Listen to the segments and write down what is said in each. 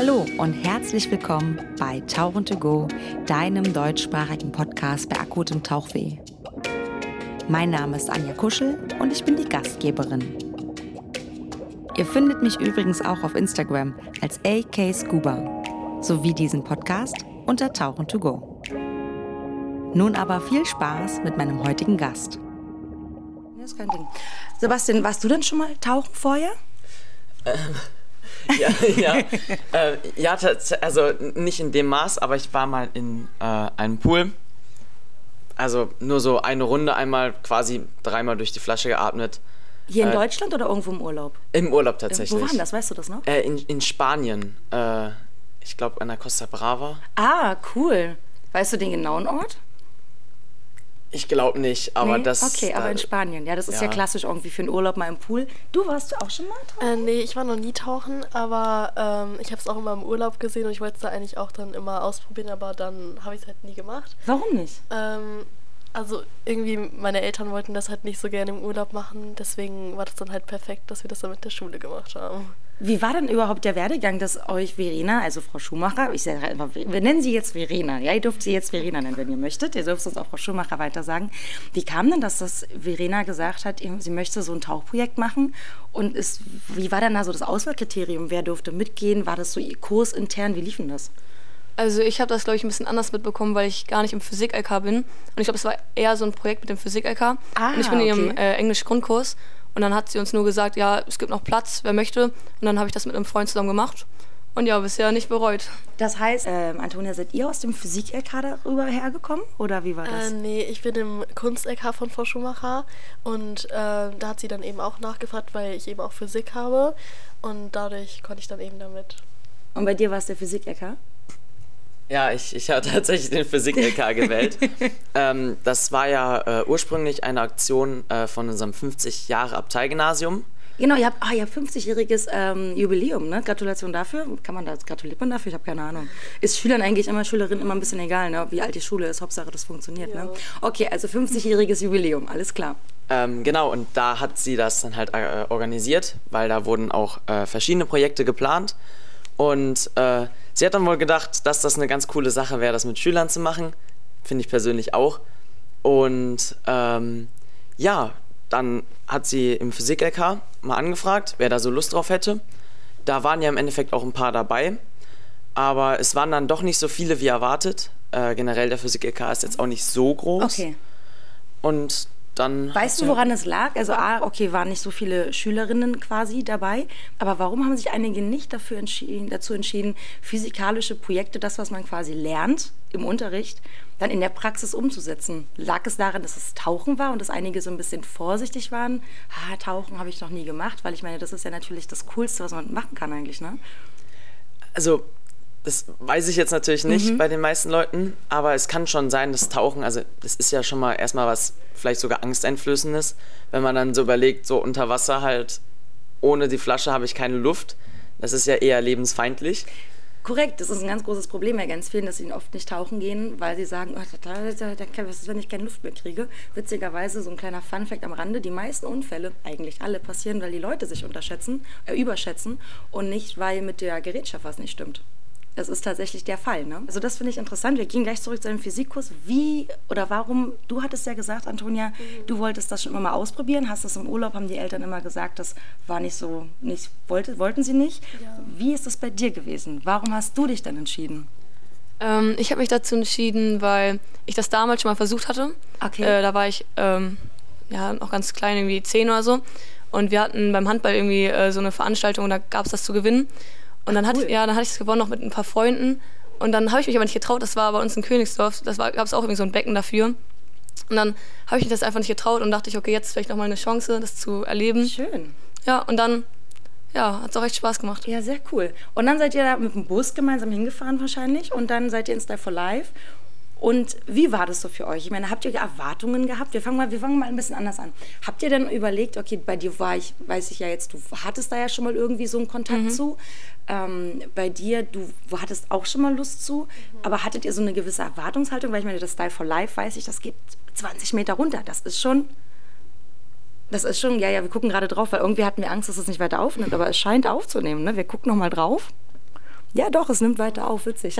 Hallo und herzlich willkommen bei Tauchen to Go, deinem deutschsprachigen Podcast bei akutem Tauchweh. Mein Name ist Anja Kuschel und ich bin die Gastgeberin. Ihr findet mich übrigens auch auf Instagram als AK Scuba sowie diesen Podcast unter Tauchen to Go. Nun aber viel Spaß mit meinem heutigen Gast. Das ist kein Ding. Sebastian, warst du denn schon mal tauchen vorher? Ähm, ja, ja, äh, ja, also nicht in dem Maß, aber ich war mal in äh, einem Pool. Also nur so eine Runde einmal quasi dreimal durch die Flasche geatmet. Hier in äh, Deutschland oder irgendwo im Urlaub? Im Urlaub tatsächlich. Wo war das? Weißt du das noch? Äh, in, in Spanien. Äh, ich glaube an der Costa Brava. Ah, cool. Weißt du den genauen Ort? Ich glaube nicht, aber nee? das. Okay, aber in Spanien. Ja, das ist ja. ja. klassisch irgendwie für einen Urlaub mal im Pool. Du warst auch schon mal tauchen? Äh, nee, ich war noch nie tauchen, aber ähm, ich habe es auch immer im Urlaub gesehen und ich wollte es da eigentlich auch dann immer ausprobieren, aber dann habe ich es halt nie gemacht. Warum nicht? Ähm, also irgendwie meine Eltern wollten das halt nicht so gerne im Urlaub machen, deswegen war das dann halt perfekt, dass wir das dann mit der Schule gemacht haben. Wie war denn überhaupt der Werdegang, dass euch Verena, also Frau Schumacher, ich sage einfach, wir nennen sie jetzt Verena, ja, ihr dürft sie jetzt Verena nennen, wenn ihr möchtet, ihr dürft uns auch Frau Schumacher weiter sagen. Wie kam denn das, dass Verena gesagt hat, sie möchte so ein Tauchprojekt machen und ist, wie war denn da so das Auswahlkriterium, wer durfte mitgehen, war das so ihr Kurs intern, wie lief denn das? Also ich habe das, glaube ich, ein bisschen anders mitbekommen, weil ich gar nicht im Physik-LK bin. Und ich glaube, es war eher so ein Projekt mit dem Physik-LK. Ah, und ich bin okay. in ihrem äh, Englisch-Grundkurs. Und dann hat sie uns nur gesagt, ja, es gibt noch Platz, wer möchte. Und dann habe ich das mit einem Freund zusammen gemacht. Und ja, bisher nicht bereut. Das heißt, äh, Antonia, seid ihr aus dem Physik-LK darüber hergekommen? Oder wie war das? Äh, nee, ich bin im Kunst-LK von Frau Schumacher. Und äh, da hat sie dann eben auch nachgefragt, weil ich eben auch Physik habe. Und dadurch konnte ich dann eben damit. Und bei dir war es der Physik-LK? Ja, ich, ich habe tatsächlich den Physik-LK gewählt. ähm, das war ja äh, ursprünglich eine Aktion äh, von unserem 50 Jahre Abteigymnasium. Genau, ihr habt, ah, ihr habt 50-jähriges ähm, Jubiläum, ne? Gratulation dafür. Kann man das, gratuliert man dafür? Ich habe keine Ahnung. Ist Schülern eigentlich immer, Schülerinnen immer ein bisschen egal, ne? wie alt die Schule ist. Hauptsache, das funktioniert, ne? ja. ne? Okay, also 50-jähriges Jubiläum, alles klar. Ähm, genau, und da hat sie das dann halt äh, organisiert, weil da wurden auch äh, verschiedene Projekte geplant. Und äh, sie hat dann wohl gedacht, dass das eine ganz coole Sache wäre, das mit Schülern zu machen. Finde ich persönlich auch. Und ähm, ja, dann hat sie im Physik-LK mal angefragt, wer da so Lust drauf hätte. Da waren ja im Endeffekt auch ein paar dabei. Aber es waren dann doch nicht so viele wie erwartet. Äh, generell der Physik-LK ist jetzt auch nicht so groß. Okay. Und dann. Weißt du, woran es lag? Also, A, okay, waren nicht so viele Schülerinnen quasi dabei, aber warum haben sich einige nicht dafür entschieden, dazu entschieden, physikalische Projekte, das, was man quasi lernt im Unterricht, dann in der Praxis umzusetzen? Lag es daran, dass es Tauchen war und dass einige so ein bisschen vorsichtig waren? Ah, Tauchen habe ich noch nie gemacht, weil ich meine, das ist ja natürlich das Coolste, was man machen kann eigentlich, ne? Also das weiß ich jetzt natürlich nicht mhm. bei den meisten Leuten, aber es kann schon sein, dass Tauchen, also das ist ja schon mal erstmal was vielleicht sogar angsteinflößendes, wenn man dann so überlegt, so unter Wasser halt, ohne die Flasche habe ich keine Luft. Das ist ja eher lebensfeindlich. Korrekt, das ist ein ganz großes Problem bei ganz vielen, dass sie oft nicht tauchen gehen, weil sie sagen, oh, da, da, da, was ist, wenn ich keine Luft mehr kriege? Witzigerweise, so ein kleiner Funfact am Rande, die meisten Unfälle, eigentlich alle, passieren, weil die Leute sich unterschätzen, äh, überschätzen und nicht, weil mit der Gerätschaft was nicht stimmt. Das ist tatsächlich der Fall. Ne? Also das finde ich interessant. Wir gehen gleich zurück zu deinem Physikkurs. Wie oder warum, du hattest ja gesagt, Antonia, mhm. du wolltest das schon immer mal ausprobieren, hast das im Urlaub, haben die Eltern immer gesagt, das war nicht so, nicht, wollte, wollten sie nicht. Ja. Wie ist das bei dir gewesen? Warum hast du dich dann entschieden? Ähm, ich habe mich dazu entschieden, weil ich das damals schon mal versucht hatte. Okay. Äh, da war ich ähm, ja, noch ganz klein, irgendwie zehn oder so. Und wir hatten beim Handball irgendwie äh, so eine Veranstaltung und da gab es das zu gewinnen. Und dann, hatte, ja, dann hatte ich es gewonnen noch mit ein paar Freunden. Und dann habe ich mich aber nicht getraut, das war bei uns in Königsdorf, das gab es auch irgendwie so ein Becken dafür. Und dann habe ich mich das einfach nicht getraut und dachte ich, okay, jetzt vielleicht nochmal eine Chance, das zu erleben. Schön. Ja, und dann ja, hat es auch echt Spaß gemacht. Ja, sehr cool. Und dann seid ihr da mit dem Bus gemeinsam hingefahren wahrscheinlich und dann seid ihr in Style for Life und wie war das so für euch? Ich meine, habt ihr Erwartungen gehabt? Wir fangen mal, wir fangen mal ein bisschen anders an. Habt ihr denn überlegt, okay, bei dir war ich, weiß ich ja jetzt, du hattest da ja schon mal irgendwie so einen Kontakt mhm. zu. Ähm, bei dir, du hattest auch schon mal Lust zu, mhm. aber hattet ihr so eine gewisse Erwartungshaltung? Weil ich meine, das Style for Life, weiß ich, das geht 20 Meter runter. Das ist schon, das ist schon, ja, ja, wir gucken gerade drauf, weil irgendwie hatten wir Angst, dass es nicht weiter aufnimmt, aber es scheint aufzunehmen. Ne? Wir gucken nochmal drauf. Ja, doch, es nimmt weiter auf, witzig.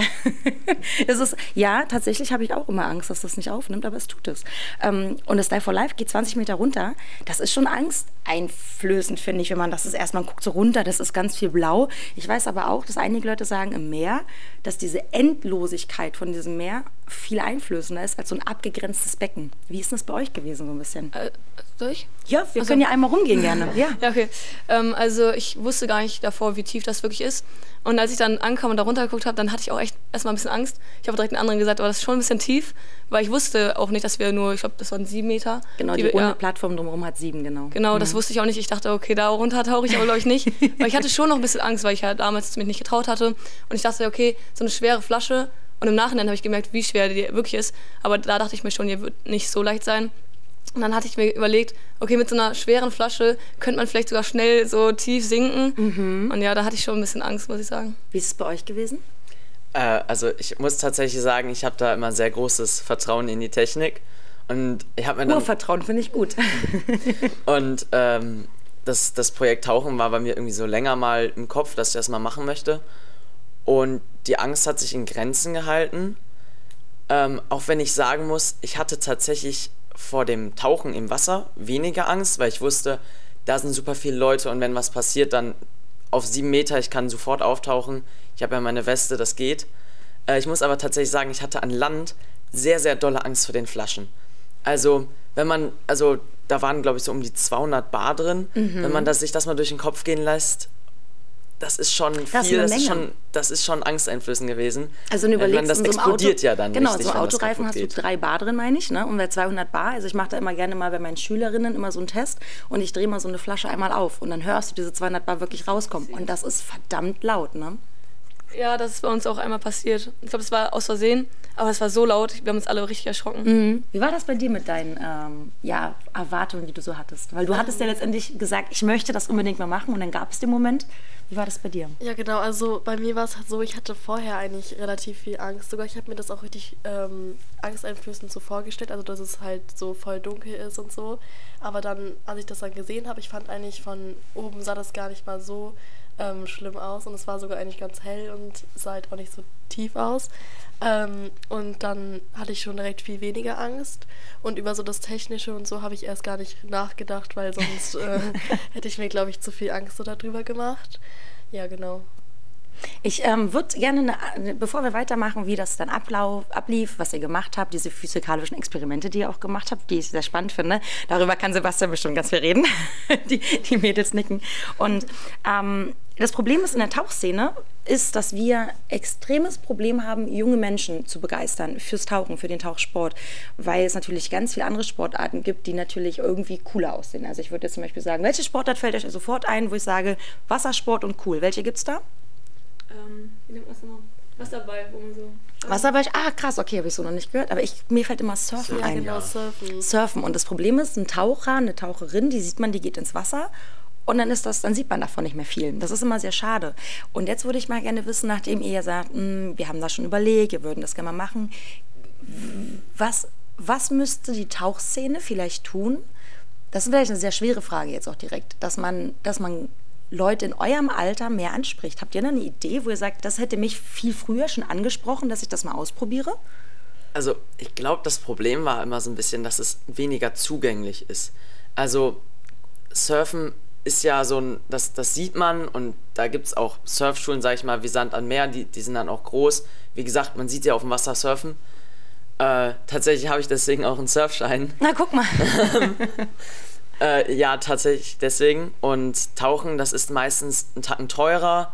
es ist, ja, tatsächlich habe ich auch immer Angst, dass das nicht aufnimmt, aber es tut es. Ähm, und das Dive for Life geht 20 Meter runter. Das ist schon angsteinflößend, finde ich, wenn man das ist. Erst man guckt so runter, das ist ganz viel blau. Ich weiß aber auch, dass einige Leute sagen im Meer, dass diese Endlosigkeit von diesem Meer viel einflößender ist als so ein abgegrenztes Becken. Wie ist das bei euch gewesen, so ein bisschen? Äh, durch? Ja, wir also, können ja einmal rumgehen gerne. Ja, ja okay. Ähm, also ich wusste gar nicht davor, wie tief das wirklich ist. Und als ich dann ankam und da runtergeguckt habe, dann hatte ich auch echt erstmal ein bisschen Angst. Ich habe direkt den anderen gesagt, aber das ist schon ein bisschen tief, weil ich wusste auch nicht, dass wir nur, ich glaube, das waren sieben Meter. Genau, die, die runde ja. Plattform drumherum hat sieben, genau. Genau, mhm. das wusste ich auch nicht. Ich dachte, okay, da runter tauche ich aber, glaube ich, nicht. weil ich hatte schon noch ein bisschen Angst, weil ich halt damals mich nicht getraut hatte. Und ich dachte, okay, so eine schwere Flasche. Und im Nachhinein habe ich gemerkt, wie schwer die wirklich ist. Aber da dachte ich mir schon, die wird nicht so leicht sein. Und dann hatte ich mir überlegt, okay, mit so einer schweren Flasche könnte man vielleicht sogar schnell so tief sinken. Mhm. Und ja, da hatte ich schon ein bisschen Angst, muss ich sagen. Wie ist es bei euch gewesen? Äh, also ich muss tatsächlich sagen, ich habe da immer sehr großes Vertrauen in die Technik. Und ich habe mir dann... Urvertrauen finde ich gut. und ähm, das, das Projekt Tauchen war bei mir irgendwie so länger mal im Kopf, dass ich das mal machen möchte. Und die Angst hat sich in Grenzen gehalten. Ähm, auch wenn ich sagen muss, ich hatte tatsächlich vor dem Tauchen im Wasser weniger Angst, weil ich wusste, da sind super viele Leute und wenn was passiert, dann auf sieben Meter, ich kann sofort auftauchen. Ich habe ja meine Weste, das geht. Äh, ich muss aber tatsächlich sagen, ich hatte an Land sehr, sehr dolle Angst vor den Flaschen. Also, wenn man, also da waren glaube ich so um die 200 Bar drin. Mhm. Wenn man das, sich das mal durch den Kopf gehen lässt, das ist schon viel, das, ist, das ist schon, das ist schon angsteinflößend gewesen. Also wenn du überlegst, das explodiert Auto, ja dann Genau, richtig, so Autoreifen hast du drei Bar drin, meine ich, ne? und bei 200 Bar, also ich mache da immer gerne mal bei meinen Schülerinnen immer so einen Test und ich drehe mal so eine Flasche einmal auf und dann hörst du diese 200 Bar wirklich rauskommen und das ist verdammt laut, ne? Ja, das ist bei uns auch einmal passiert. Ich glaube, es war aus Versehen, aber es war so laut, wir haben uns alle richtig erschrocken. Mhm. Wie war das bei dir mit deinen ähm, ja, Erwartungen, die du so hattest? Weil du hattest ja letztendlich gesagt, ich möchte das unbedingt mal machen und dann gab es den Moment. Wie war das bei dir? Ja, genau. Also bei mir war es halt so, ich hatte vorher eigentlich relativ viel Angst. Sogar ich habe mir das auch richtig ähm, angsteinflößend so vorgestellt, also dass es halt so voll dunkel ist und so. Aber dann, als ich das dann gesehen habe, ich fand eigentlich von oben sah das gar nicht mal so ähm, schlimm aus und es war sogar eigentlich ganz hell und sah halt auch nicht so tief aus. Ähm, und dann hatte ich schon direkt viel weniger Angst und über so das Technische und so habe ich erst gar nicht nachgedacht, weil sonst äh, hätte ich mir, glaube ich, zu viel Angst so darüber gemacht. Ja, genau. Ich ähm, würde gerne, eine, bevor wir weitermachen, wie das dann ablauf, ablief, was ihr gemacht habt, diese physikalischen Experimente, die ihr auch gemacht habt, die ich sehr spannend finde, darüber kann Sebastian bestimmt ganz viel reden. die, die Mädels nicken. Und ähm, das Problem ist in der Tauchszene, ist, dass wir extremes Problem haben, junge Menschen zu begeistern fürs Tauchen, für den Tauchsport, weil es natürlich ganz viele andere Sportarten gibt, die natürlich irgendwie cooler aussehen. Also ich würde jetzt zum Beispiel sagen, welche Sportart fällt euch sofort ein, wo ich sage, Wassersport und cool. Welche gibt es da? Ähm, wie nennt man das nochmal? Wasserball, wo man so. Wasserball, ah krass, okay, habe ich so noch nicht gehört. Aber ich, mir fällt immer Surfen ja, ein. Genau, Surfen. Surfen. Und das Problem ist, ein Taucher, eine Taucherin, die sieht man, die geht ins Wasser und dann ist das, dann sieht man davon nicht mehr viel. Das ist immer sehr schade. Und jetzt würde ich mal gerne wissen, nachdem ihr sagt, hm, wir haben das schon überlegt, wir würden das gerne mal machen, was, was müsste die Tauchszene vielleicht tun? Das ist vielleicht eine sehr schwere Frage jetzt auch direkt, dass man, dass man Leute in eurem Alter mehr anspricht. Habt ihr da eine Idee, wo ihr sagt, das hätte mich viel früher schon angesprochen, dass ich das mal ausprobiere? Also ich glaube, das Problem war immer so ein bisschen, dass es weniger zugänglich ist. Also Surfen ist ja so ein, das, das sieht man und da gibt es auch Surfschulen, sag ich mal, wie Sand an Meer, die, die sind dann auch groß. Wie gesagt, man sieht ja auf dem Wasser surfen. Äh, tatsächlich habe ich deswegen auch einen Surfschein. Na, guck mal. Äh, ja, tatsächlich deswegen. Und Tauchen, das ist meistens ein Tacken teurer.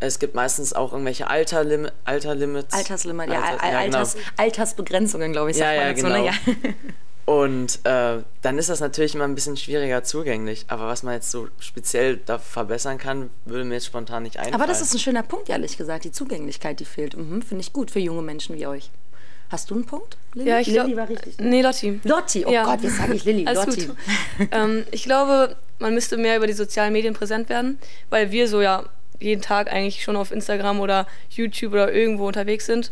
Es gibt meistens auch irgendwelche Alterlim Alterlimits. Alterslimit, ja, Alters, ja genau. Alters, Altersbegrenzungen, glaube ich, sagt ja, man ja, dazu. Ne? Genau. Ne? Ja. Und äh, dann ist das natürlich immer ein bisschen schwieriger zugänglich. Aber was man jetzt so speziell da verbessern kann, würde mir jetzt spontan nicht einfallen. Aber das ist ein schöner Punkt, ehrlich gesagt. Die Zugänglichkeit, die fehlt. Mhm, Finde ich gut für junge Menschen wie euch. Hast du einen Punkt? Lilly? Ja, ich Lilly war richtig. Ne? Nee, Lotti. Lotti, oh ja. Gott, jetzt sage ich Lilly. Lotti. ähm, ich glaube, man müsste mehr über die sozialen Medien präsent werden, weil wir so ja jeden Tag eigentlich schon auf Instagram oder YouTube oder irgendwo unterwegs sind.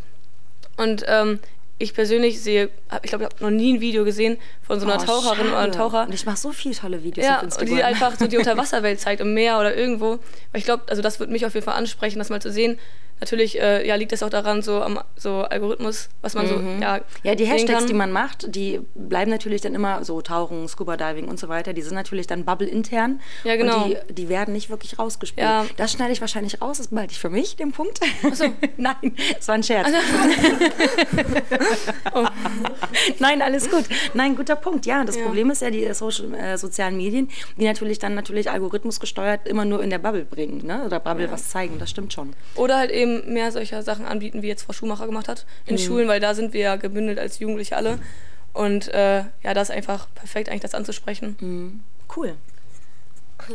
Und ähm, ich persönlich sehe, ich glaube, ich habe noch nie ein Video gesehen von so einer oh, Taucherin schade. oder einem Taucher. Und ich mache so viele tolle Videos ja, auf Instagram. die einfach so die Unterwasserwelt zeigt, im Meer oder irgendwo. Weil ich glaube, also das würde mich auf jeden Fall ansprechen, das mal zu sehen, natürlich äh, ja, liegt das auch daran, so am so Algorithmus, was man mhm. so, ja. Ja, die Hashtags, die man macht, die bleiben natürlich dann immer so Tauchen, Scuba Diving und so weiter. Die sind natürlich dann Bubble intern. Ja, genau. Und die, die werden nicht wirklich rausgespielt. Ja. Das schneide ich wahrscheinlich raus, das behalte ich für mich, den Punkt. Achso. Nein, das war ein Scherz. Also. oh. Nein, alles gut. Nein, guter Punkt. Ja, das ja. Problem ist ja die Social, äh, sozialen Medien, die natürlich dann natürlich Algorithmus gesteuert immer nur in der Bubble bringen, ne? Oder Bubble ja. was zeigen, das stimmt schon. Oder halt eben mehr solcher Sachen anbieten, wie jetzt Frau Schumacher gemacht hat in mhm. Schulen, weil da sind wir ja gebündelt als Jugendliche alle. Und äh, ja, das ist einfach perfekt, eigentlich das anzusprechen. Mhm. Cool.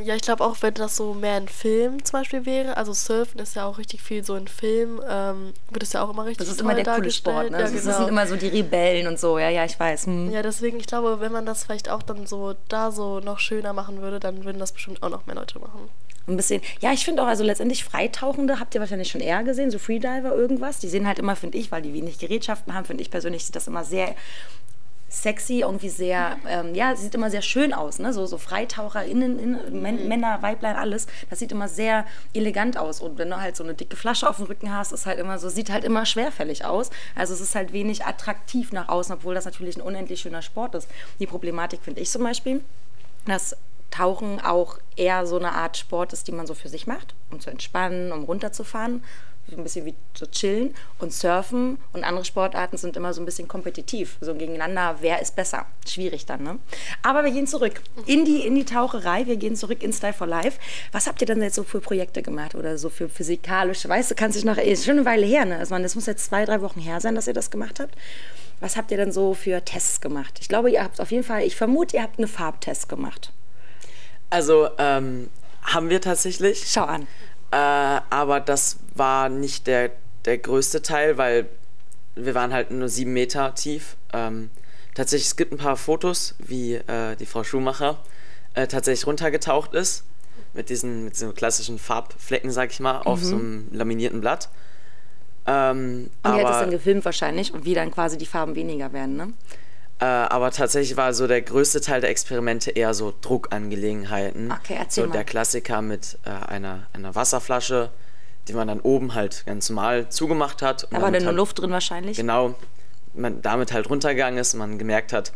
Ja, ich glaube auch, wenn das so mehr ein Film zum Beispiel wäre, also Surfen ist ja auch richtig viel so ein Film, ähm, wird es ja auch immer richtig Das ist immer der coole Sport, ne? Ja, genau. Das sind immer so die Rebellen und so, ja, ja, ich weiß. Hm. Ja, deswegen, ich glaube, wenn man das vielleicht auch dann so da so noch schöner machen würde, dann würden das bestimmt auch noch mehr Leute machen. Ein bisschen, ja, ich finde auch, also letztendlich Freitauchende habt ihr wahrscheinlich schon eher gesehen, so Freediver irgendwas. Die sehen halt immer, finde ich, weil die wenig Gerätschaften haben, finde ich persönlich, sieht das immer sehr sexy, irgendwie sehr, ähm, ja, sieht immer sehr schön aus, ne? So, so FreitaucherInnen, in, mhm. Männer, Weiblein, alles. Das sieht immer sehr elegant aus. Und wenn du halt so eine dicke Flasche auf dem Rücken hast, ist halt immer so, sieht halt immer schwerfällig aus. Also es ist halt wenig attraktiv nach außen, obwohl das natürlich ein unendlich schöner Sport ist. Die Problematik finde ich zum Beispiel, dass Tauchen auch eher so eine Art Sport ist, die man so für sich macht, um zu entspannen, um runterzufahren ein bisschen wie zu chillen und surfen und andere Sportarten sind immer so ein bisschen kompetitiv, so gegeneinander, wer ist besser. Schwierig dann, ne? Aber wir gehen zurück in die, in die Taucherei, wir gehen zurück in Style for Life. Was habt ihr denn jetzt so für Projekte gemacht oder so für physikalische, weißt du, kannst dich noch, ist schon eine Weile her, ne? Also das muss jetzt zwei, drei Wochen her sein, dass ihr das gemacht habt. Was habt ihr denn so für Tests gemacht? Ich glaube, ihr habt auf jeden Fall, ich vermute, ihr habt einen Farbtest gemacht. Also, ähm, haben wir tatsächlich. Schau an. Äh, aber das war nicht der, der größte Teil, weil wir waren halt nur sieben Meter tief. Ähm, tatsächlich, es gibt ein paar Fotos, wie äh, die Frau Schumacher äh, tatsächlich runtergetaucht ist. Mit diesen, mit diesen klassischen Farbflecken, sag ich mal, mhm. auf so einem laminierten Blatt. Ähm, und die hat das dann gefilmt wahrscheinlich und wie dann quasi die Farben weniger werden, ne? Äh, aber tatsächlich war so der größte Teil der Experimente eher so Druckangelegenheiten. Okay, erzähl so mal. der Klassiker mit äh, einer, einer Wasserflasche, die man dann oben halt ganz normal zugemacht hat. Da war dann nur Luft drin wahrscheinlich? Genau, man damit halt runtergegangen ist und man gemerkt hat,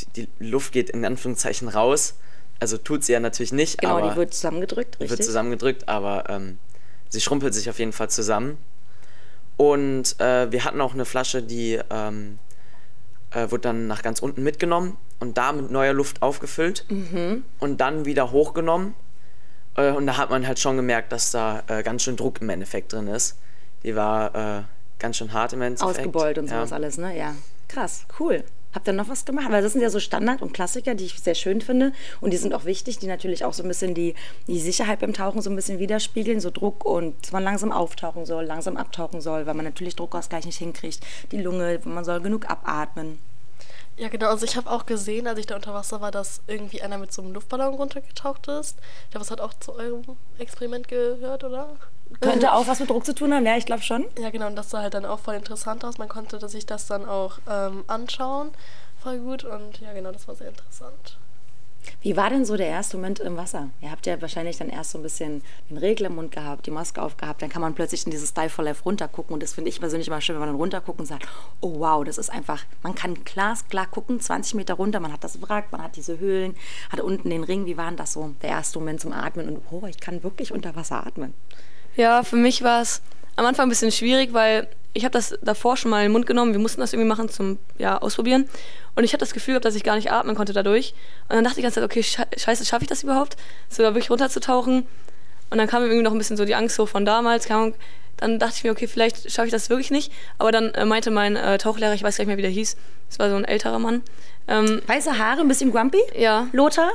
die, die Luft geht in Anführungszeichen raus. Also tut sie ja natürlich nicht. Genau, aber die wird zusammengedrückt, richtig? Die wird zusammengedrückt, aber ähm, sie schrumpelt sich auf jeden Fall zusammen. Und äh, wir hatten auch eine Flasche, die ähm, äh, wurde dann nach ganz unten mitgenommen und da mit neuer Luft aufgefüllt mhm. und dann wieder hochgenommen. Äh, und da hat man halt schon gemerkt, dass da äh, ganz schön Druck im Endeffekt drin ist. Die war äh, ganz schön hart im Endeffekt. Ausgebeult und sowas ja. alles, ne? Ja. Krass, cool. Habt ihr noch was gemacht? Weil das sind ja so Standard und Klassiker, die ich sehr schön finde. Und die sind auch wichtig, die natürlich auch so ein bisschen die, die Sicherheit beim Tauchen so ein bisschen widerspiegeln. So Druck und dass man langsam auftauchen soll, langsam abtauchen soll, weil man natürlich Druckausgleich nicht hinkriegt. Die Lunge, man soll genug abatmen. Ja, genau. Also ich habe auch gesehen, als ich da unter Wasser war, dass irgendwie einer mit so einem Luftballon runtergetaucht ist. Ich glaube, das hat auch zu eurem Experiment gehört, oder? Könnte auch was mit Druck zu tun haben, ja, ich glaube schon. Ja, genau. Und das sah halt dann auch voll interessant aus. Man konnte sich das dann auch ähm, anschauen. Voll gut. Und ja, genau, das war sehr interessant. Wie war denn so der erste Moment im Wasser? Ihr habt ja wahrscheinlich dann erst so ein bisschen den Regler im Mund gehabt, die Maske aufgehabt, dann kann man plötzlich in dieses Dive for Life runtergucken und das finde ich persönlich immer schön, wenn man dann runterguckt und sagt, oh wow, das ist einfach, man kann klar, klar gucken, 20 Meter runter, man hat das Wrack, man hat diese Höhlen, hat unten den Ring, wie war denn das so, der erste Moment zum Atmen und oh, ich kann wirklich unter Wasser atmen? Ja, für mich war es am Anfang ein bisschen schwierig, weil ich habe das davor schon mal in den Mund genommen. Wir mussten das irgendwie machen zum ja, Ausprobieren. Und ich hatte das Gefühl gehabt, dass ich gar nicht atmen konnte dadurch. Und dann dachte ich die ganze Zeit, okay, scheiße, schaffe ich das überhaupt? So da wirklich runterzutauchen. Und dann kam mir irgendwie noch ein bisschen so die Angst so von damals. Dann dachte ich mir, okay, vielleicht schaffe ich das wirklich nicht. Aber dann äh, meinte mein äh, Tauchlehrer, ich weiß gar nicht mehr, wie der hieß, das war so ein älterer Mann. Ähm, Weiße Haare, ein bisschen grumpy? Ja. Lothar?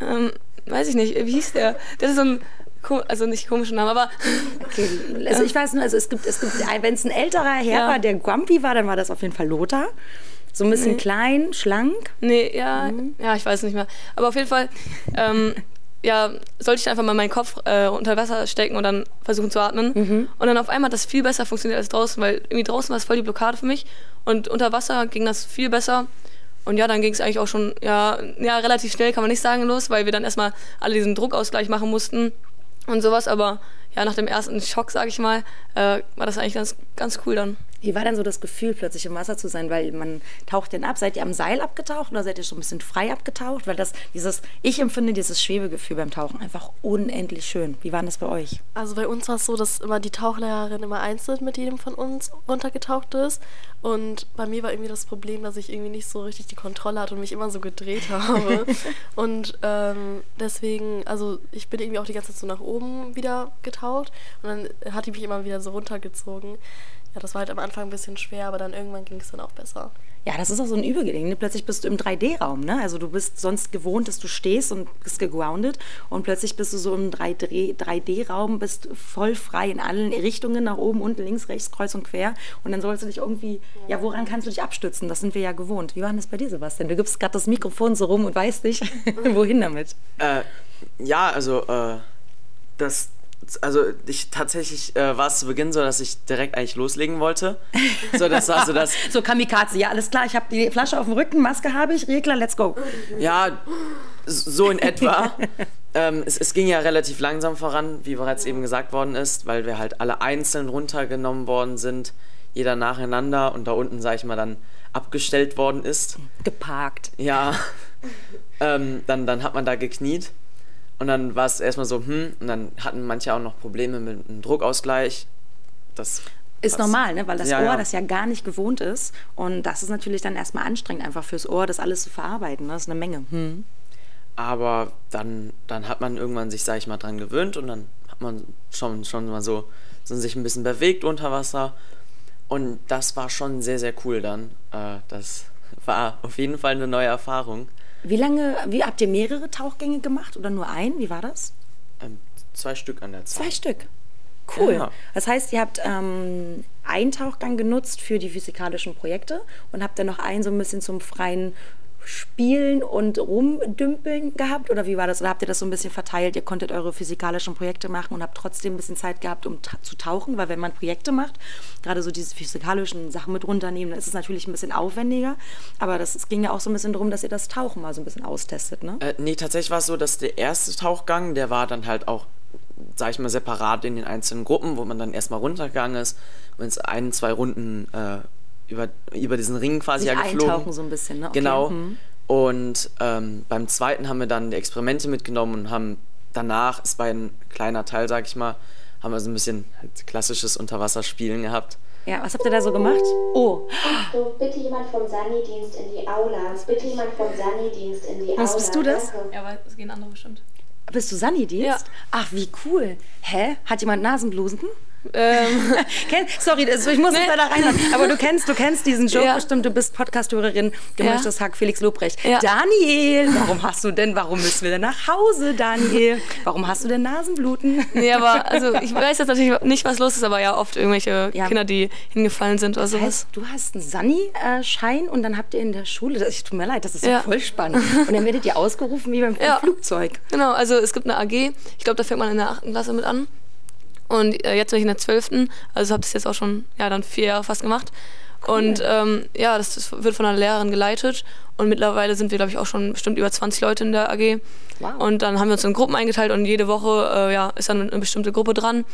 Ähm, weiß ich nicht, wie hieß der? Der ist so ein also nicht komischen Namen, aber. Okay, also ich weiß nur, also es gibt, es gibt, wenn es ein älterer Herr ja. war, der grumpy war, dann war das auf jeden Fall Lothar. So ein bisschen nee. klein, schlank. Nee, ja, mhm. ja, ich weiß nicht mehr. Aber auf jeden Fall, ähm, ja, sollte ich einfach mal meinen Kopf äh, unter Wasser stecken und dann versuchen zu atmen. Mhm. Und dann auf einmal hat das viel besser funktioniert als draußen, weil irgendwie draußen war es voll die Blockade für mich. Und unter Wasser ging das viel besser. Und ja, dann ging es eigentlich auch schon, ja, ja, relativ schnell, kann man nicht sagen, los, weil wir dann erstmal alle diesen Druckausgleich machen mussten. Und sowas, aber ja, nach dem ersten Schock, sage ich mal, äh, war das eigentlich ganz, ganz cool dann. Wie war denn so das Gefühl, plötzlich im Wasser zu sein? Weil man taucht denn ab. Seid ihr am Seil abgetaucht oder seid ihr schon ein bisschen frei abgetaucht? Weil das, dieses, ich empfinde dieses Schwebegefühl beim Tauchen einfach unendlich schön. Wie war das bei euch? Also bei uns war es so, dass immer die Tauchlehrerin immer einzeln mit jedem von uns runtergetaucht ist. Und bei mir war irgendwie das Problem, dass ich irgendwie nicht so richtig die Kontrolle hatte und mich immer so gedreht habe. und ähm, deswegen, also ich bin irgendwie auch die ganze Zeit so nach oben wieder getaucht und dann hat die mich immer wieder so runtergezogen ja, das war halt am Anfang ein bisschen schwer, aber dann irgendwann ging es dann auch besser. Ja, das ist auch so ein Übergelegen. Plötzlich bist du im 3D-Raum, ne? Also du bist sonst gewohnt, dass du stehst und bist gegroundet und plötzlich bist du so im 3D-Raum, bist voll frei in allen Richtungen, nach oben, unten, links, rechts, kreuz und quer und dann sollst du dich irgendwie, ja, woran kannst du dich abstützen? Das sind wir ja gewohnt. Wie war das bei dir, Sebastian? Du gibst gerade das Mikrofon so rum und weißt nicht, wohin damit. Äh, ja, also äh, das also ich tatsächlich äh, war es zu Beginn so, dass ich direkt eigentlich loslegen wollte. So, das war so das. so Kamikaze, ja, alles klar, ich habe die Flasche auf dem Rücken, Maske habe ich, Regler, let's go. Ja, so in etwa. ähm, es, es, ging ja relativ langsam voran, wie bereits eben gesagt worden ist, weil wir halt alle einzeln runtergenommen worden sind, jeder nacheinander und da unten, sag ich mal, dann abgestellt worden ist. Geparkt. Ja. ähm, dann, dann hat man da gekniet und dann war es erstmal so, hm, und dann hatten manche auch noch Probleme mit dem Druckausgleich. Das ist normal, ne? weil das ja, Ohr ja. das ja gar nicht gewohnt ist. Und das ist natürlich dann erstmal anstrengend, einfach fürs Ohr das alles zu verarbeiten. Ne? Das ist eine Menge. Hm. Aber dann, dann hat man irgendwann sich, sag ich mal, dran gewöhnt und dann hat man schon, schon mal so, so sich ein bisschen bewegt unter Wasser. Und das war schon sehr, sehr cool dann. Äh, das war auf jeden Fall eine neue Erfahrung. Wie lange, wie habt ihr mehrere Tauchgänge gemacht oder nur einen? Wie war das? Ähm, zwei Stück an der Zeit. Zwei Stück. Cool. Ja. Das heißt, ihr habt ähm, einen Tauchgang genutzt für die physikalischen Projekte und habt dann noch einen so ein bisschen zum freien Spielen und Rumdümpeln gehabt? Oder wie war das? Oder habt ihr das so ein bisschen verteilt? Ihr konntet eure physikalischen Projekte machen und habt trotzdem ein bisschen Zeit gehabt, um ta zu tauchen? Weil wenn man Projekte macht, gerade so diese physikalischen Sachen mit runternehmen, dann ist es natürlich ein bisschen aufwendiger. Aber das, es ging ja auch so ein bisschen darum, dass ihr das Tauchen mal so ein bisschen austestet, ne? Äh, nee, tatsächlich war es so, dass der erste Tauchgang, der war dann halt auch sag ich mal, separat in den einzelnen Gruppen, wo man dann erstmal runtergegangen ist, wenn es ein, zwei Runden äh, über, über diesen Ring quasi Sich ja geflogen. eintauchen so ein bisschen, ne? Okay. Genau. Mhm. Und ähm, beim zweiten haben wir dann die Experimente mitgenommen und haben danach, es war ein kleiner Teil, sag ich mal, haben wir so ein bisschen halt klassisches Unterwasserspielen gehabt. Ja, was habt ihr da so gemacht? Oh. So, bitte jemand vom Sani-Dienst in die Aula. Bitte jemand vom Sani-Dienst in die Aula. Was bist du das? Danke. Ja, aber es gehen andere bestimmt. Bist du Sani-Dienst? Ja. Ach, wie cool. Hä? Hat jemand Nasenblusen? Ähm. Sorry, also ich muss nee. da rein. Aber du kennst, du kennst diesen Joke ja. bestimmt. Du bist Podcasthörerin, gemischtes ja. Hack, Felix Lobrecht. Ja. Daniel, warum hast du denn, warum müssen wir denn nach Hause, Daniel? Warum hast du denn Nasenbluten? Nee, aber also ich weiß jetzt natürlich nicht, was los ist, aber ja, oft irgendwelche ja. Kinder, die hingefallen sind oder sowas. Heißt, du hast einen Sani-Schein und dann habt ihr in der Schule, das, tut mir leid, das ist ja, voll spannend. Und dann werdet ihr ausgerufen wie beim Flugzeug. Genau, also es gibt eine AG, ich glaube, da fängt man in der 8. Klasse mit an. Und äh, jetzt bin ich in der 12. Also habe das jetzt auch schon ja, dann vier Jahre fast gemacht. Cool. Und ähm, ja, das, das, wird von einer Lehrerin geleitet. Und mittlerweile sind wir, glaube ich, auch schon bestimmt über 20 Leute in der AG. Wow. Und dann haben wir uns in Gruppen eingeteilt und jede Woche äh, ja, ist dann eine bestimmte Gruppe dran.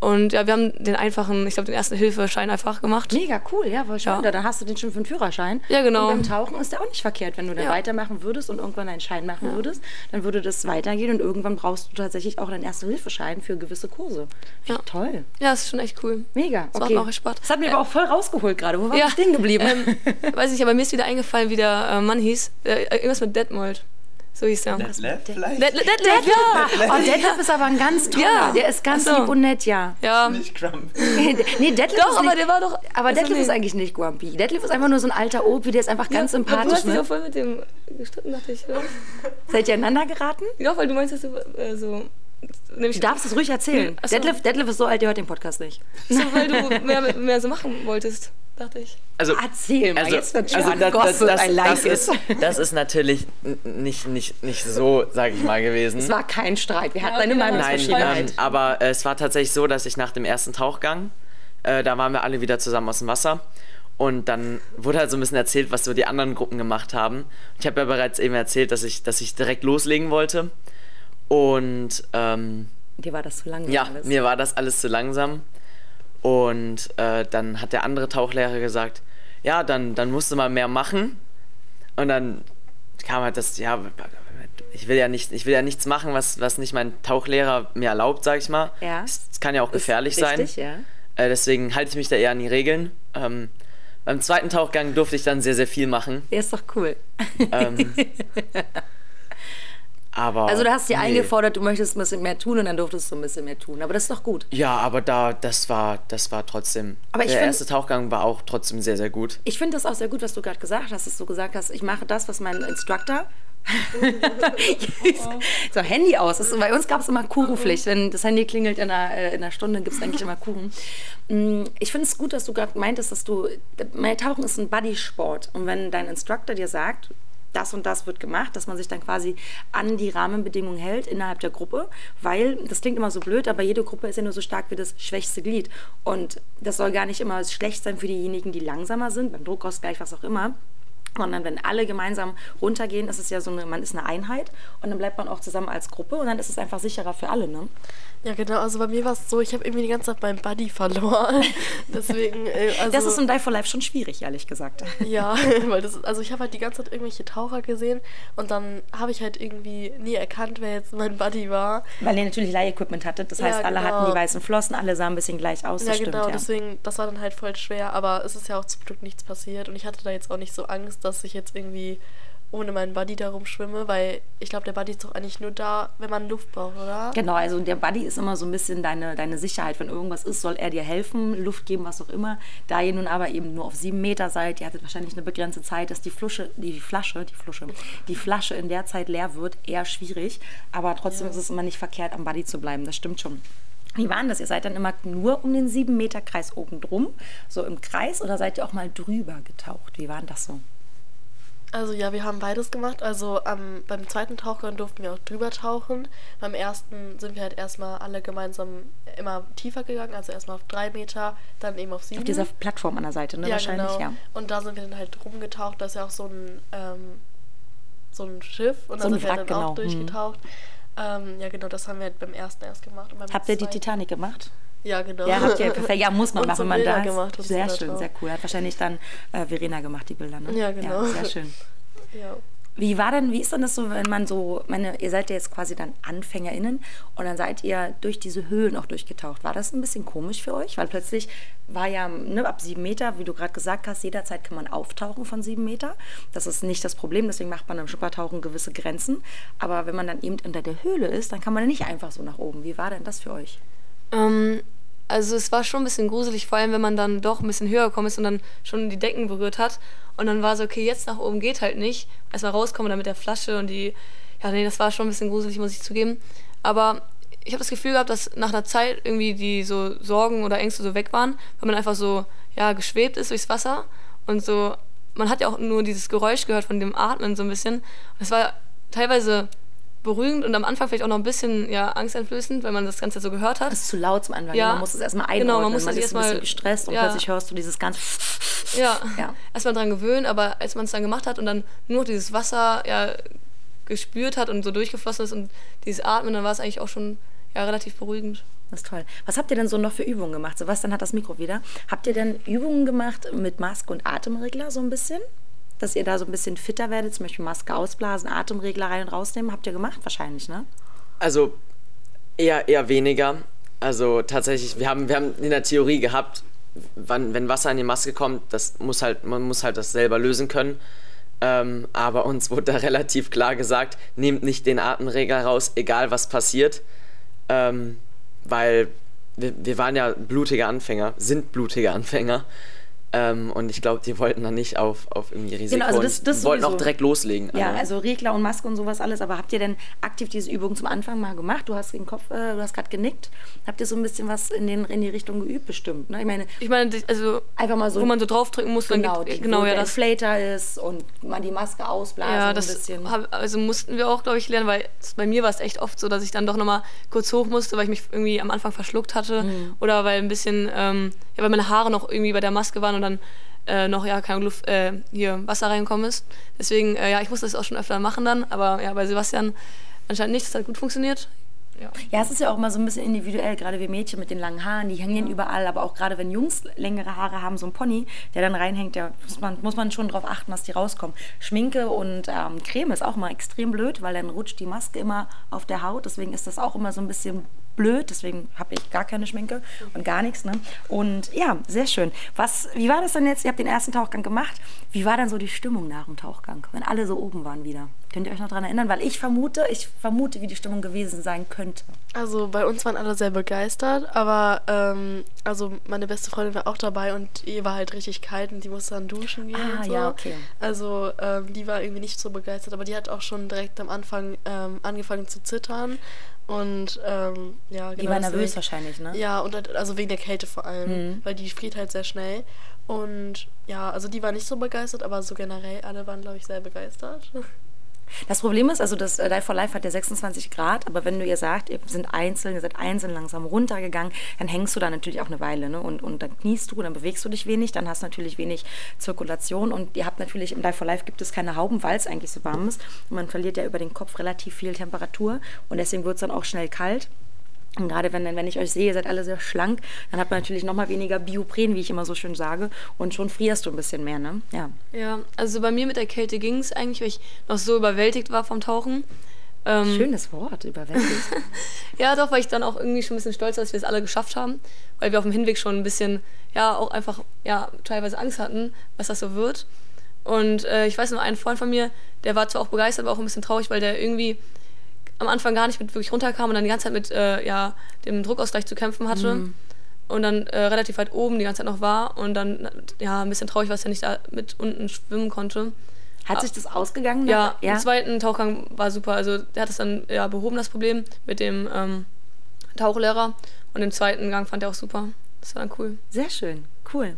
Und ja, wir haben den einfachen, ich glaube, den ersten Hilfeschein einfach gemacht. Mega cool, ja, voll schön. Ja. Dann hast du den schon für einen Führerschein. Ja, genau. Und beim Tauchen ist der auch nicht verkehrt. Wenn du dann ja. weitermachen würdest und irgendwann einen Schein machen ja. würdest, dann würde das weitergehen und irgendwann brauchst du tatsächlich auch deinen ersten Hilfeschein für gewisse Kurse. Ja. Toll. Ja, das ist schon echt cool. Mega. Das okay. macht auch Spaß. Das hat mir äh, aber auch voll rausgeholt gerade. Wo war ich stehen geblieben? Ähm, weiß ich, aber mir ist wieder eingefallen, wie der äh, Mann hieß. Äh, irgendwas mit Detmold. So hieß der. Detlef vielleicht? Detlef, ja. Oh, Detlef ist aber ein ganz toller. Ja. Der ist ganz so. lieb und nett, ja. Ja. Nicht grumpy. nee, Detlef doch, ist aber der war doch... Aber Detlef ist eigentlich nicht grumpy. Detlef ist einfach nur so ein alter Opi, der ist einfach ganz ja, sympathisch. Du hast dich ne? voll mit dem gestritten, dachte ich. Oder? Seid ihr einander geraten? Ja, weil du meinst, dass du äh, so... Du darfst es ruhig erzählen. So. Detlef, Detlef ist so alt, der hört den Podcast nicht. So, weil du mehr, mehr so machen wolltest dachte ich. Also, Erzähl mal, also, jetzt wird also das, das, das, das, ist, das ist natürlich nicht, nicht, nicht so, sage ich mal, gewesen. Es war kein Streit, wir hatten ja, eine genau. Meinungsverschiedenheit. Ähm, aber äh, es war tatsächlich so, dass ich nach dem ersten Tauchgang, äh, da waren wir alle wieder zusammen aus dem Wasser und dann wurde halt so ein bisschen erzählt, was so die anderen Gruppen gemacht haben. Ich habe ja bereits eben erzählt, dass ich, dass ich direkt loslegen wollte und ähm, Dir war das zu langsam? Ja, alles? mir war das alles zu langsam. Und äh, dann hat der andere Tauchlehrer gesagt, ja, dann, dann musst du mal mehr machen. Und dann kam halt das, ja, ich will ja nicht, ich will ja nichts machen, was, was nicht mein Tauchlehrer mir erlaubt, sag ich mal. Ja. Es kann ja auch gefährlich richtig, sein. Ja. Äh, deswegen halte ich mich da eher an die Regeln. Ähm, beim zweiten Tauchgang durfte ich dann sehr, sehr viel machen. Der ist doch cool. Ähm, aber Also du hast dir nee. eingefordert, du möchtest ein bisschen mehr tun und dann durftest du ein bisschen mehr tun. Aber das ist doch gut. Ja, aber da, das war, das war trotzdem. Aber ich der find- erste Tauchgang war auch trotzdem sehr, sehr gut. Ich finde das auch sehr gut, was du gerade gesagt hast, dass du gesagt hast, ich mache das, was mein Instructor. so, Handy aus. Das ist, bei uns gab es immer Kuchenpflicht. Wenn das Handy klingelt in einer, äh, in einer Stunde, gibt es eigentlich immer Kuchen. Mm, Ich finde es gut, dass du gerade meintest, dass du. Mein Tauchen ist ein Buddy-Sport. Und wenn dein Instructor dir sagt, das und das wird gemacht, dass man sich dann quasi an die Rahmenbedingungen hält innerhalb der Gruppe, weil das klingt immer so blöd, aber jede Gruppe ist ja nur so stark wie das schwächste Glied. Und das soll gar nicht immer schlecht sein für diejenigen, die langsamer sind, beim Druckausgleich, was auch immer. Sondern wenn alle gemeinsam runtergehen, ist es ja so eine, man ist eine Einheit und dann bleibt man auch zusammen als Gruppe und dann ist es einfach sicherer für alle, ne? Ja, genau. Also bei mir war es so, ich habe irgendwie die ganze Zeit meinen Buddy verloren. Deswegen, äh, also... Das ist im Die for Life schon schwierig, ehrlich gesagt. Ja, weil das, also ich habe halt die ganze Zeit irgendwelche Taucher gesehen und dann habe ich halt irgendwie nie erkannt, wer jetzt mein Buddy war. Weil ihr natürlich Leihequipment hattet, das Ja, heißt, alle genau. hatten die weißen Flossen, alle sahen ein bisschen gleich aus, Ja, stimmt, genau, ja. deswegen, das war dann halt voll schwer, aber es ist ja auch zum Glück nichts passiert und ich hatte da jetzt auch nicht so Angst, dass ich jetzt irgendwie ohne meinen Buddy da rumschwimme, weil ich glaube, der Buddy ist doch eigentlich nur da, wenn man Luft braucht, oder? Genau, also der Buddy ist immer so ein bisschen deine, deine Sicherheit. Wenn irgendwas ist, soll er dir helfen, Luft geben, was auch immer. Da ihr nun aber eben nur auf sieben Meter seid, ihr hattet wahrscheinlich eine begrenzte Zeit, dass die Flasche, die Flasche, die Flasche, die Flasche in der Zeit leer wird, eher schwierig. Aber trotzdem ist es immer nicht verkehrt, am Buddy zu bleiben. Das stimmt schon. Wie war denn das? Ihr seid dann immer nur um den sieben Meter Kreis oben drum, so im Kreis, oder seid ihr auch mal drüber getaucht? Wie war denn das so? Also ja, wir haben beides gemacht. Also am, beim zweiten Tauchgang durften wir auch drüber tauchen. Beim ersten sind wir halt erstmal alle gemeinsam immer tiefer gegangen, also erstmal auf drei Meter, dann eben auf sieben. Auf dieser Plattform an der Seite, ne? ja, wahrscheinlich, genau. ja. Und da sind wir dann halt rumgetaucht. Da ist ja auch so ein, ähm, so ein Schiff und So da ein sind wir Wrack, dann genau. auch Hm. durchgetaucht. Ähm, ja, genau, das haben wir halt beim ersten erst gemacht. Habt ihr die Titanic gemacht? Ja, genau. Ja, habt ihr perfekt. Ja, muss man Und machen, wenn man da ist. gemacht so sehr schön, sehr cool. Hat wahrscheinlich dann äh, Verena gemacht, die Bilder, ne? Ja, genau. Ja, sehr schön. Ja. Wie war denn, wie ist denn das so, wenn man so, meine, ihr seid ja jetzt quasi dann AnfängerInnen und dann seid ihr durch diese Höhlen auch durchgetaucht. War das ein bisschen komisch für euch? Weil plötzlich war ja ne, ab sieben Meter, wie du gerade gesagt hast, jederzeit kann man auftauchen von sieben Meter. Das ist nicht das Problem, deswegen macht man im Schuppertauchen gewisse Grenzen. Aber wenn man dann eben unter der Höhle ist, dann kann man nicht einfach so nach oben. Wie war denn das für euch? Ähm, also es war schon ein bisschen gruselig, vor allem wenn man dann doch ein bisschen höher gekommen ist und dann schon die Decken berührt hat. Und dann war so, okay, jetzt nach oben geht halt nicht. Erstmal rauskommen dann mit der Flasche und die, ja nee, das war schon ein bisschen gruselig, muss ich zugeben. Aber ich habe das Gefühl gehabt, dass nach einer Zeit irgendwie die so Sorgen oder Ängste so weg waren, weil man einfach so, ja, geschwebt ist durchs Wasser und so, man hat ja auch nur dieses Geräusch gehört von dem Atmen so ein bisschen. Und es war teilweise beruhigend und am Anfang vielleicht auch noch ein bisschen ja, angsteinflößend, weil man das Ganze so gehört hat. Das ist zu laut zum Anfang. Ja. Man muss es erstmal einordnen. Genau, man muss man sich ist ein erstmal- bisschen gestresst und ja. plötzlich hörst du dieses ganz Ja, Ja. erstmal dran gewöhnen, aber als man es dann gemacht hat und dann nur dieses Wasser ja, gespürt hat und so durchgeflossen ist und dieses Atmen, dann war es eigentlich auch schon ja, relativ beruhigend. Das ist toll. Was habt ihr denn so noch für Übungen gemacht? Sebastian hat das Mikro wieder. Habt ihr denn Übungen gemacht mit Maske und Atemregler so ein bisschen? Dass ihr da so ein bisschen fitter werdet, zum Beispiel Maske ausblasen, Atemregler rein und rausnehmen? Habt ihr gemacht? Wahrscheinlich, ne? Also eher, eher weniger. Also tatsächlich, wir haben, wir haben in der Theorie gehabt, wann, wenn Wasser in die Maske kommt, das muss halt, man muss halt das selber lösen können. Ähm, aber uns wurde da relativ klar gesagt, nehmt nicht den Atemregler raus, egal was passiert. Ähm, weil wir, wir waren ja blutige Anfänger, sind blutige Anfänger. Ähm, und ich glaube, die wollten dann nicht auf, auf irgendwie Risiko. also das- das wollten auch direkt loslegen. Ja, Also- also Regler und Maske und sowas alles. Aber habt ihr denn aktiv diese Übung zum Anfang mal gemacht? Du hast den Kopf, äh, du hast gerade genickt. Habt ihr so ein bisschen was in, den, in die Richtung geübt, bestimmt? Ne? Ich meine, Ich meine, also einfach mal so. wo man so draufdrücken muss, dann genau, geht, die, genau wo ja der das. Inflator ist und man die Maske ausblasen Ja, ein das bisschen. hab, also mussten wir auch, glaube ich, lernen, weil bei mir war es echt oft so, dass ich dann doch nochmal kurz hoch musste, weil ich mich irgendwie am Anfang verschluckt hatte Mhm. oder weil ein bisschen, ähm, ja, weil meine Haare noch irgendwie bei der Maske waren und dann äh, noch ja keine Luft, äh, hier Wasser reingekommen ist. Deswegen, äh, ja, ich musste das auch schon öfter machen dann, aber ja, bei Sebastian anscheinend nicht, das hat gut funktioniert. ja. ja, es ist ja auch immer so ein bisschen individuell, gerade wir Mädchen mit den langen Haaren, die hängen ja. überall, aber auch gerade wenn Jungs längere Haare haben, so ein Pony, der dann reinhängt, da muss man, muss man schon darauf achten, dass die rauskommen. Schminke und ähm, Creme ist auch mal extrem blöd, weil dann rutscht die Maske immer auf der Haut, deswegen ist das auch immer so ein bisschen blöd, deswegen habe ich gar keine Schminke und gar nichts. Ne? Und ja, sehr schön. Was, wie war das denn jetzt? Ihr habt den ersten Tauchgang gemacht. Wie war dann so die Stimmung nach dem Tauchgang, wenn alle so oben waren wieder? Könnt ihr euch noch daran erinnern? Weil ich vermute, ich vermute, wie die Stimmung gewesen sein könnte. Also bei uns waren alle sehr begeistert, aber ähm, also meine beste Freundin war auch dabei und ihr war halt richtig kalt und die musste dann duschen gehen ah, und so. Ja, okay. Also ähm, die war irgendwie nicht so begeistert, aber die hat auch schon direkt am Anfang ähm, angefangen zu zittern und ähm, ja, genau. Die war nervös wahrscheinlich, ne? Ja, und halt, also wegen der Kälte vor allem, mhm. weil die friert halt sehr schnell. Und ja, also die war nicht so begeistert, aber so generell alle waren, glaube ich, sehr begeistert. Das Problem ist, also das äh, Life for Life hat ja 26 Grad, aber wenn du ihr sagt, ihr sind einzeln, ihr seid einzeln langsam runtergegangen, dann hängst du da natürlich auch eine Weile, ne? Und, und dann kniest du, dann bewegst du dich wenig, dann hast du natürlich wenig Zirkulation und ihr habt natürlich im Life for Life gibt es keine Hauben, weil es eigentlich so warm ist und man verliert ja über den Kopf relativ viel Temperatur und deswegen wird es dann auch schnell kalt. Und gerade wenn, wenn ich euch sehe, ihr seid alle sehr schlank, dann hat man natürlich noch mal weniger Biopren, wie ich immer so schön sage. Und schon frierst du ein bisschen mehr, ne? Ja. Ja, also bei mir mit der Kälte ging es eigentlich, weil ich noch so überwältigt war vom Tauchen. Ähm, Schönes Wort, überwältigt. ja, doch, weil ich dann auch irgendwie schon ein bisschen stolz war, dass wir es alle geschafft haben. Weil wir auf dem Hinweg schon ein bisschen, ja, auch einfach, ja, teilweise Angst hatten, was das so wird. Und äh, ich weiß noch, ein Freund von mir, der war zwar auch begeistert, aber auch ein bisschen traurig, weil der irgendwie am Anfang gar nicht mit wirklich runterkam und dann die ganze Zeit mit äh, ja, dem Druckausgleich zu kämpfen hatte. Mhm. Und dann äh, relativ weit oben die ganze Zeit noch war und dann ja ein bisschen traurig war, dass er nicht da mit unten schwimmen konnte. Hat sich das ausgegangen? Ja, ja, im zweiten Tauchgang war super. Also der hat es dann ja behoben, das Problem mit dem ähm, Tauchlehrer. Und im zweiten Gang fand er auch super. Das war dann cool. Sehr schön, cool.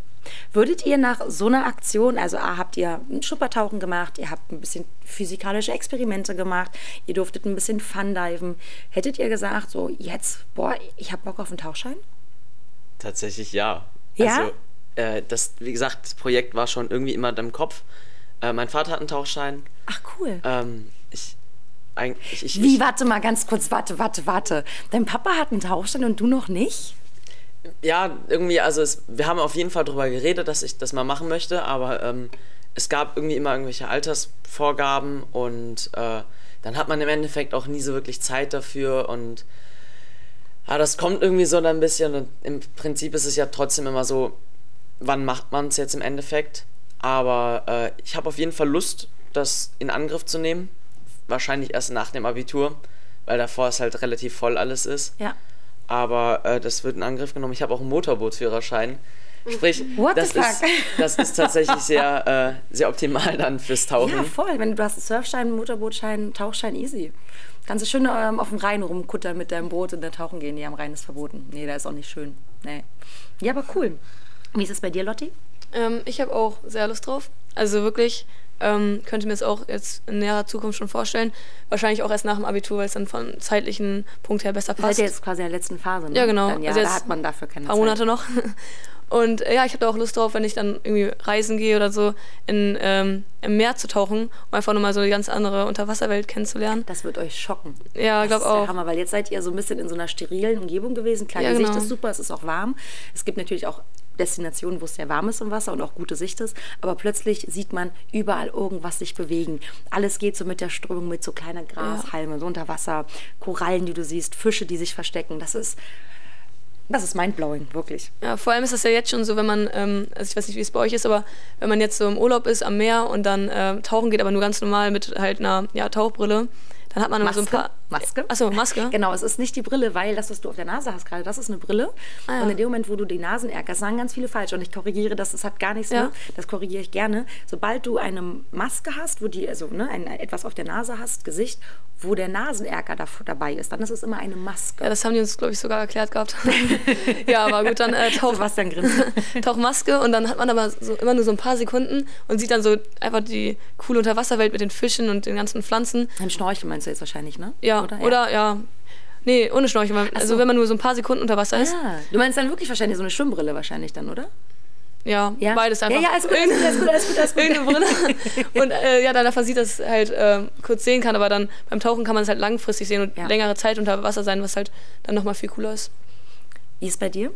Würdet ihr nach so einer Aktion, also A, habt ihr ein Schuppertauchen gemacht, ihr habt ein bisschen physikalische Experimente gemacht, ihr durftet ein bisschen Fundiven, hättet ihr gesagt, so jetzt, boah, ich hab Bock auf einen Tauchschein? Tatsächlich ja. Ja? Also, äh, das, wie gesagt, das Projekt war schon irgendwie immer im Kopf. Äh, mein Vater hat einen Tauchschein. Ach, cool. Ähm, ich, ich, ich, Wie, warte mal ganz kurz, warte, warte, warte. Dein Papa hat einen Tauchschein und du noch nicht? Ja, irgendwie, also es, wir haben auf jeden Fall darüber geredet, dass ich das mal machen möchte, aber ähm, es gab irgendwie immer irgendwelche Altersvorgaben und äh, dann hat man im Endeffekt auch nie so wirklich Zeit dafür und ja, das kommt irgendwie so ein bisschen und im Prinzip ist es ja trotzdem immer so, wann macht man es jetzt im Endeffekt, aber äh, ich habe auf jeden Fall Lust, das in Angriff zu nehmen, wahrscheinlich erst nach dem Abitur, weil davor es halt relativ voll alles ist. Ja aber äh, das wird in Angriff genommen. Ich habe auch einen Motorbootsführerschein. Sprich, das ist, das ist tatsächlich sehr, äh, sehr optimal dann fürs Tauchen. Ja, voll. Wenn du hast einen Surfschein, Motorbootschein, Tauchschein, easy. Kannst du schön ähm, auf dem Rhein rumkuttern mit deinem Boot und dann tauchen gehen. Nee, am Rhein ist verboten. Nee, da ist auch nicht schön. Nee. Ja, aber cool. Wie ist es bei dir, Lotti? Ähm, ich habe auch sehr Lust drauf. Also wirklich, ähm, könnte mir es auch jetzt in näherer Zukunft schon vorstellen. Wahrscheinlich auch erst nach dem Abitur, weil es dann von zeitlichen Punkt her besser passt. Seid ihr jetzt quasi in der letzten Phase, ne? Ja, genau. Dann, ja, also da hat man dafür keine paar Zeit. Monate noch. Und äh, ja, ich habe da auch Lust drauf, wenn ich dann irgendwie reisen gehe oder so, in, ähm, im Meer zu tauchen, um einfach nochmal so die ganz andere Unterwasserwelt kennenzulernen. Das wird euch schocken. Ja, ich glaube auch. Das Hammer, weil jetzt seid ihr so ein bisschen in so einer sterilen Umgebung gewesen. Klar, ja, Gesicht genau. ist super, es ist auch warm. Es gibt natürlich auch Destinationen, wo es sehr warm ist im Wasser und auch gute Sicht ist. Aber plötzlich sieht man überall irgendwas sich bewegen. Alles geht so mit der Strömung, mit so kleinen Grashalmen, ja. so unter Wasser, Korallen, die du siehst, Fische, die sich verstecken. Das ist das ist mindblowing, wirklich. Ja, vor allem ist das ja jetzt schon so, wenn man, ähm, also ich weiß nicht, wie es bei euch ist, aber wenn man jetzt so im Urlaub ist am Meer und dann äh, tauchen geht, aber nur ganz normal mit halt einer ja, Tauchbrille, dann hat man Maske. so ein paar. Maske? Achso, Maske. Genau, es ist nicht die Brille, weil das, was du auf der Nase hast gerade, das ist eine Brille. Ah, ja. Und in dem Moment, wo du die Nasen ärgerst, sagen ganz viele falsch. Und ich korrigiere das, das hat gar nichts, ja. ne? das korrigiere ich gerne. Sobald du eine Maske hast, wo die, also ne, ein, etwas auf der Nase hast, Gesicht, wo der Nasenärger da, dabei ist, dann ist es immer eine Maske. Ja, das haben die uns, glaube ich, sogar erklärt gehabt. ja, aber gut, dann äh, Tauch, was dann grinst. Tauchmaske und dann hat man aber so, immer nur so ein paar Sekunden und sieht dann so einfach die coole Unterwasserwelt mit den Fischen und den ganzen Pflanzen. Ein Schnorchel meinst du jetzt wahrscheinlich, ne? Ja, oder, oder ja. Nee, ohne Schnorchel. Also so. wenn man nur so ein paar Sekunden unter Wasser ist. Ah, du meinst dann wirklich wahrscheinlich so eine Schwimmbrille wahrscheinlich dann, oder? Ja, Ja? beides einfach. Ja, ja, alles gut, alles gut, alles gut, alles gut, alles gut. Und äh, ja, dann einfach sieht, dass es halt äh, kurz sehen kann, aber dann beim Tauchen kann man es halt langfristig sehen und Ja. längere Zeit unter Wasser sein, was halt dann nochmal viel cooler ist. Wie ist bei dir?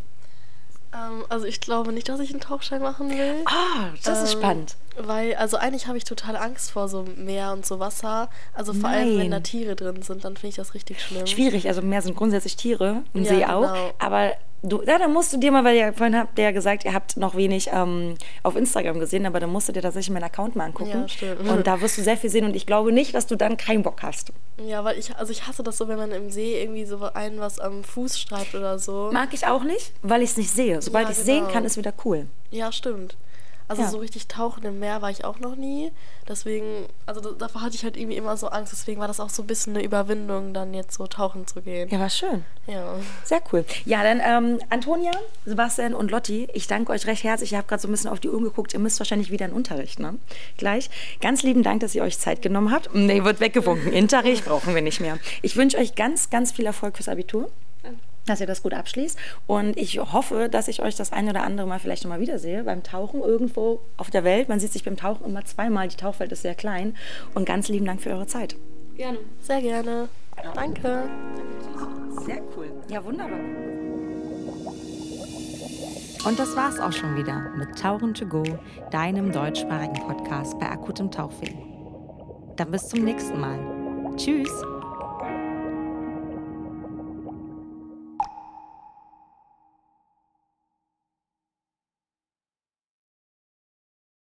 Ähm, also ich glaube nicht, dass ich einen Tauchschein machen will. Ah, das ist Ähm, spannend. Weil, also eigentlich habe ich total Angst vor so Meer und so Wasser. Also vor allem, wenn da Nein. Tiere drin sind, dann finde ich das richtig schlimm. Schwierig, also Meer sind grundsätzlich Tiere, im Ja, See auch. genau. Aber du, ja, da musst du dir mal, weil ihr vorhin habt ihr ja gesagt, ihr habt noch wenig ähm, auf Instagram gesehen, aber da musst du dir tatsächlich meinen Account mal angucken. Ja, stimmt. Und da wirst du sehr viel sehen und ich glaube nicht, dass du dann keinen Bock hast. Ja, weil ich, also ich hasse das so, wenn man im See irgendwie so einen was am Fuß streift oder so. Mag ich auch nicht, weil ich es nicht sehe. Sobald Ja, ich es sehen genau. kann, ist wieder cool. Ja, stimmt. Also Ja. so richtig tauchen im Meer war ich auch noch nie. Deswegen, also da- davor hatte ich halt irgendwie immer so Angst. Deswegen war das auch so ein bisschen eine Überwindung, dann jetzt so tauchen zu gehen. Ja, war schön. Ja. Sehr cool. Ja, dann ähm, Antonia, Sebastian und Lotti, ich danke euch recht herzlich. Ich habe gerade so ein bisschen auf die Uhr geguckt. Ihr müsst wahrscheinlich wieder in Unterricht, ne? Gleich. Ganz lieben Dank, dass ihr euch Zeit genommen habt. Nee, wird weggewunken. Interricht brauchen wir nicht mehr. Ich wünsche euch ganz, ganz viel Erfolg fürs Abitur. Dass ihr das gut abschließt. Und ich hoffe, dass ich euch das ein oder andere Mal vielleicht nochmal wiedersehe. Beim Tauchen irgendwo auf der Welt. Man sieht sich beim Tauchen immer zweimal. Die Tauchwelt ist sehr klein. Und ganz lieben Dank für eure Zeit. Gerne. Sehr gerne. Danke. Sehr cool. Ja, wunderbar. Und das war's auch schon wieder mit Tauchen to go, deinem deutschsprachigen Podcast bei akutem Tauchweh. Dann bis zum nächsten Mal. Tschüss.